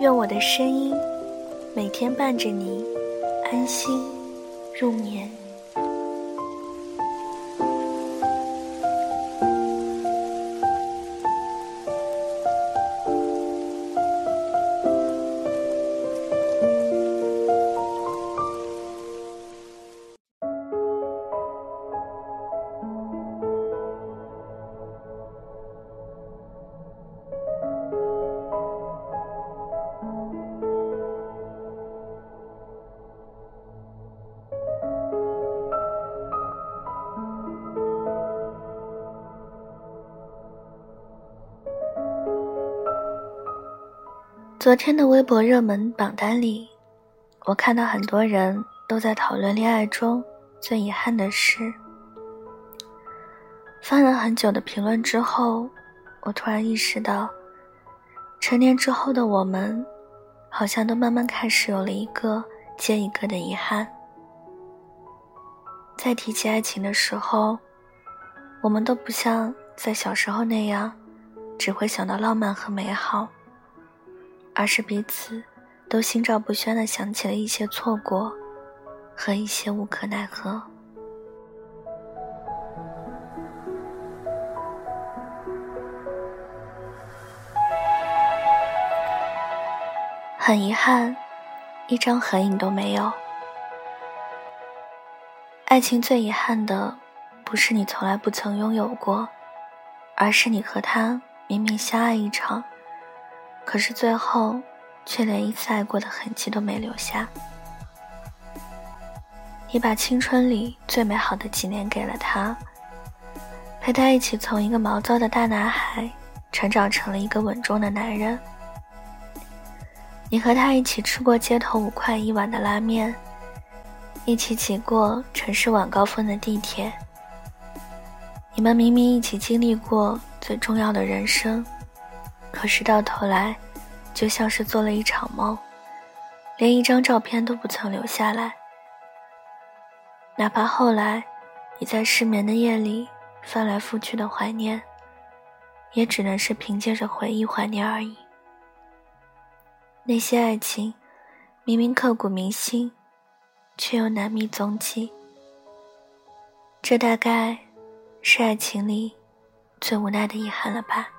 愿我的声音每天伴着你安心入眠。昨天的微博热门榜单里，我看到很多人都在讨论恋爱中最遗憾的事。翻了很久的评论之后，我突然意识到，成年之后的我们，好像都慢慢开始有了一个接一个的遗憾。在提起爱情的时候，我们都不像在小时候那样，只会想到浪漫和美好。而是彼此都心照不宣的想起了一些错过，和一些无可奈何。很遗憾，一张合影都没有。爱情最遗憾的，不是你从来不曾拥有过，而是你和他明明相爱一场。可是最后，却连一次爱过的痕迹都没留下。你把青春里最美好的几年给了他，陪他一起从一个毛躁的大男孩，成长成了一个稳重的男人。你和他一起吃过街头五块一碗的拉面，一起挤过城市晚高峰的地铁。你们明明一起经历过最重要的人生。可是到头来，就像是做了一场梦，连一张照片都不曾留下来。哪怕后来，你在失眠的夜里翻来覆去的怀念，也只能是凭借着回忆怀念而已。那些爱情，明明刻骨铭心，却又难觅踪迹。这大概，是爱情里最无奈的遗憾了吧。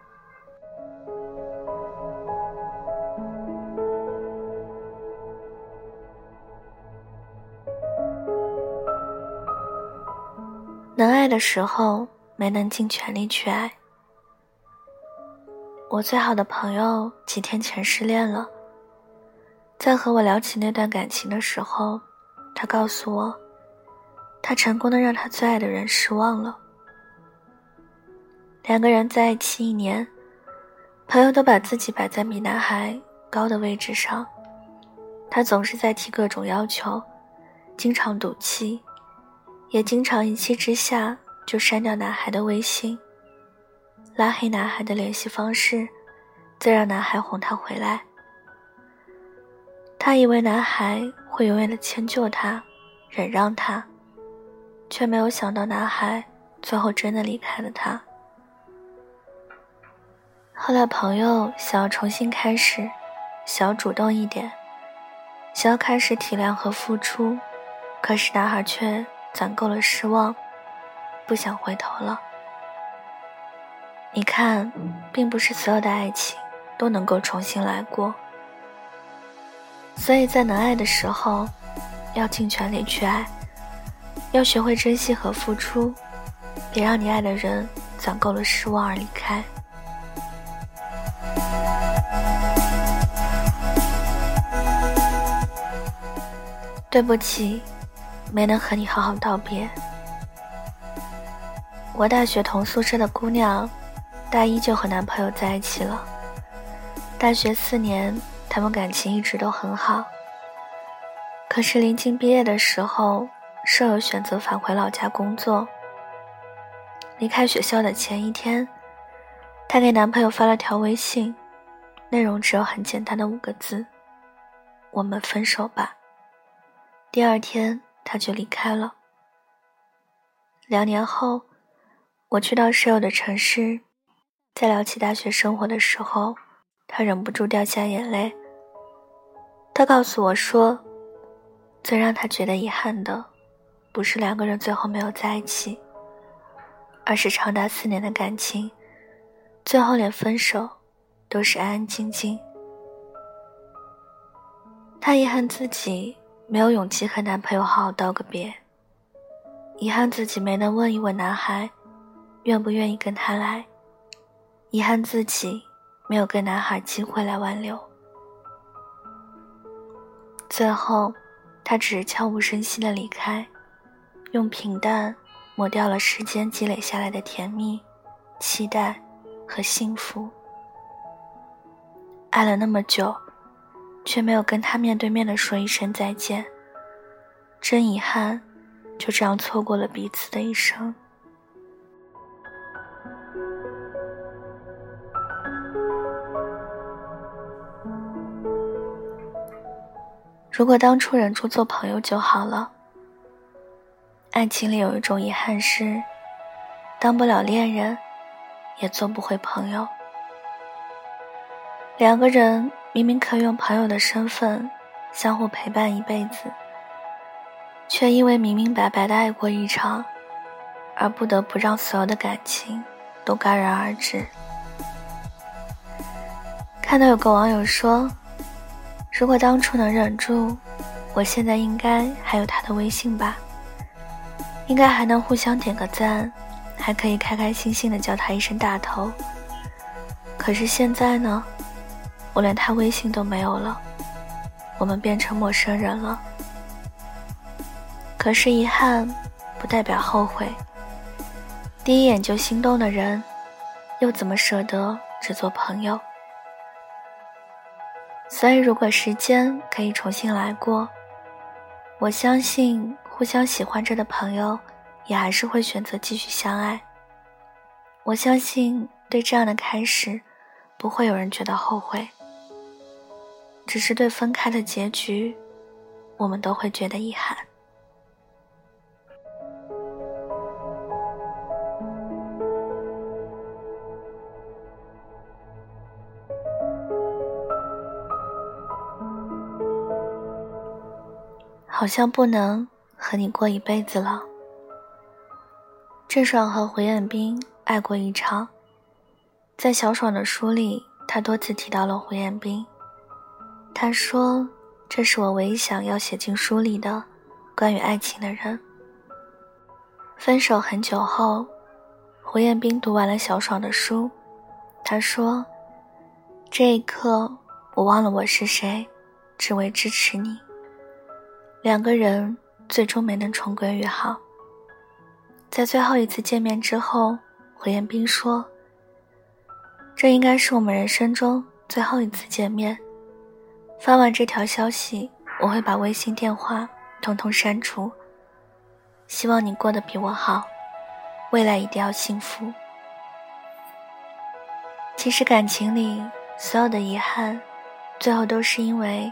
能爱的时候没能尽全力去爱。我最好的朋友几天前失恋了，在和我聊起那段感情的时候，他告诉我，他成功的让他最爱的人失望了。两个人在一起一年，朋友都把自己摆在比男孩高的位置上，他总是在提各种要求，经常赌气。也经常一气之下就删掉男孩的微信，拉黑男孩的联系方式，再让男孩哄她回来。他以为男孩会永远的迁就她，忍让她，却没有想到男孩最后真的离开了她。后来朋友想要重新开始，想要主动一点，想要开始体谅和付出，可是男孩却。攒够了失望，不想回头了。你看，并不是所有的爱情都能够重新来过，所以在能爱的时候，要尽全力去爱，要学会珍惜和付出，别让你爱的人攒够了失望而离开。对不起。没能和你好好道别。我大学同宿舍的姑娘，大一就和男朋友在一起了。大学四年，他们感情一直都很好。可是临近毕业的时候，舍友选择返回老家工作。离开学校的前一天，她给男朋友发了条微信，内容只有很简单的五个字：“我们分手吧。”第二天，他就离开了。两年后，我去到舍友的城市，在聊起大学生活的时候，他忍不住掉下眼泪。他告诉我说。最让他觉得遗憾的，不是两个人最后没有在一起，而是长达四年的感情，最后连分手都是安安静静。他遗憾自己没有勇气和男朋友好好道个别，遗憾自己没能问一问男孩愿不愿意跟他来，遗憾自己没有给男孩机会来挽留，最后。他只是悄无声息的离开，用平淡抹掉了时间积累下来的甜蜜、期待和幸福。爱了那么久，却没有跟他面对面的说一声再见，真遗憾，就这样错过了彼此的一生。如果当初忍住做朋友就好了。爱情里有一种遗憾是，当不了恋人，也做不回朋友。两个人明明可以用朋友的身份相互陪伴一辈子，却因为明明白白的爱过一场，而不得不让所有的感情都戛然而止。看到有个网友说。如果当初能忍住，我现在应该还有他的微信吧，应该还能互相点个赞，还可以开开心心的叫他一声大头。可是现在呢，我连他微信都没有了，我们变成陌生人了。可是遗憾，不代表后悔。第一眼就心动的人，又怎么舍得只做朋友？所以，如果时间可以重新来过，我相信互相喜欢着的朋友，也还是会选择继续相爱。我相信，对这样的开始，不会有人觉得后悔。只是对分开的结局，我们都会觉得遗憾。好像不能和你过一辈子了。郑爽和胡彦斌爱过一场，在小爽的书里，他多次提到了胡彦斌。他说：“这是我唯一想要写进书里的关于爱情的人。”分手很久后，胡彦斌读完了小爽的书，他说：“这一刻，我忘了我是谁，只为支持你。”两个人最终没能重归于好。在最后一次见面之后，胡彦斌说：“这应该是我们人生中最后一次见面。”发完这条消息，我会把微信、电话统统删除。希望你过得比我好，未来一定要幸福。其实感情里所有的遗憾，最后都是因为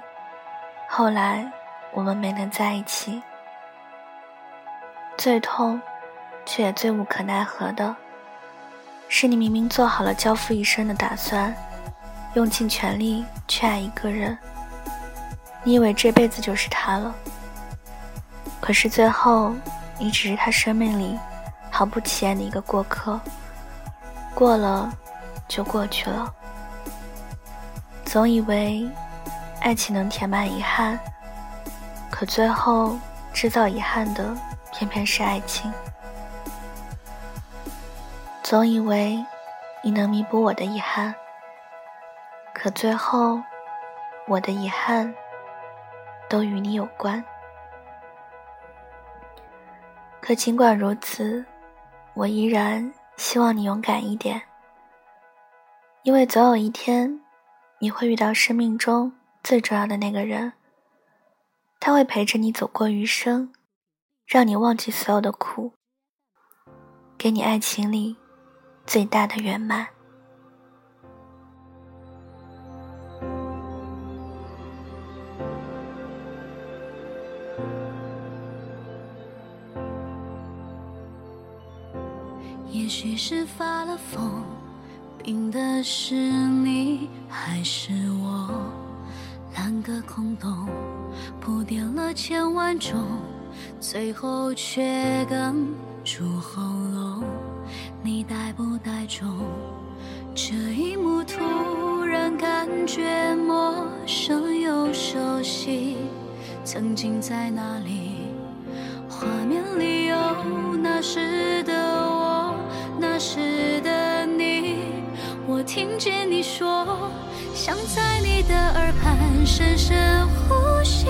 后来。我们没能在一起，最痛，却也最无可奈何的，是你明明做好了交付一生的打算，用尽全力去爱一个人，你以为这辈子就是他了，可是最后，你只是他生命里毫不起眼的一个过客，过了，就过去了。总以为，爱情能填满遗憾。可最后制造遗憾的，偏偏是爱情。总以为你能弥补我的遗憾，可最后我的遗憾都与你有关。可尽管如此，我依然希望你勇敢一点，因为总有一天，你会遇到生命中最重要的那个人。他会陪着你走过余生，让你忘记所有的苦，给你爱情里最大的圆满。许是发了疯，病的是你还是我？半个空洞，铺垫了千万种，最后却哽住喉咙。你带不带种？这一幕突然感觉陌生又熟悉，曾经在哪里？画面里有那时听见你说。想在你的耳畔深深呼吸，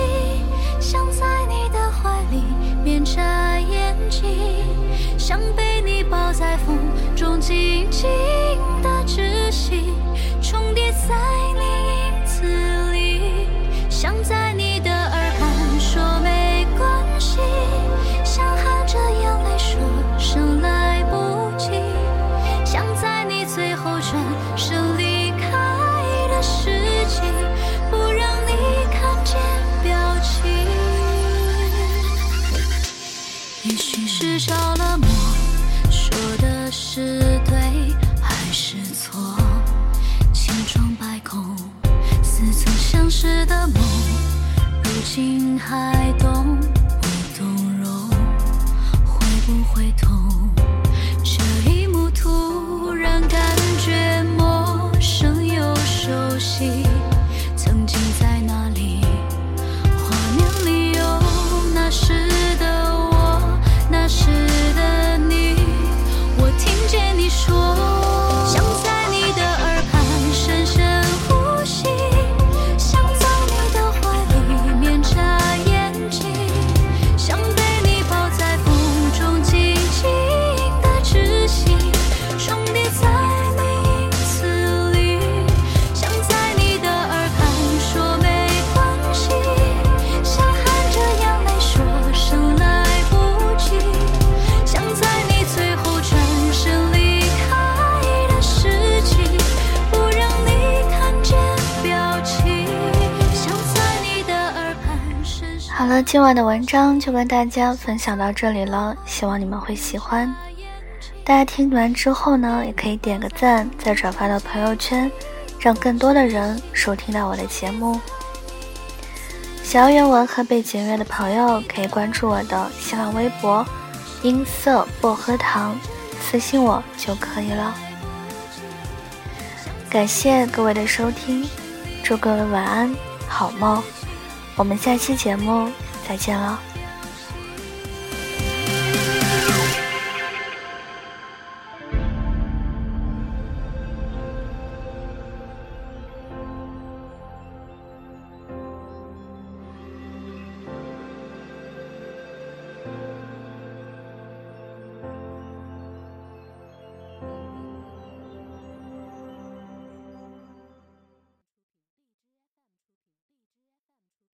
想在你的怀里面着眼睛，想被你抱在风中静静许是着了魔，说的是对还是错？千疮百孔，似曾相识的梦，如今还懂不懂容？会不会痛？这一幕突然感今晚的文章就跟大家分享到这里了，希望你们会喜欢。大家听完之后呢，也可以点个赞，再转发到朋友圈，让更多的人收听到我的节目。想要原文和背景音乐的朋友，可以关注我的新浪微博“音色薄荷糖”，私信我就可以了。感谢各位的收听，祝各位晚安，好梦。我们下期节目再见了。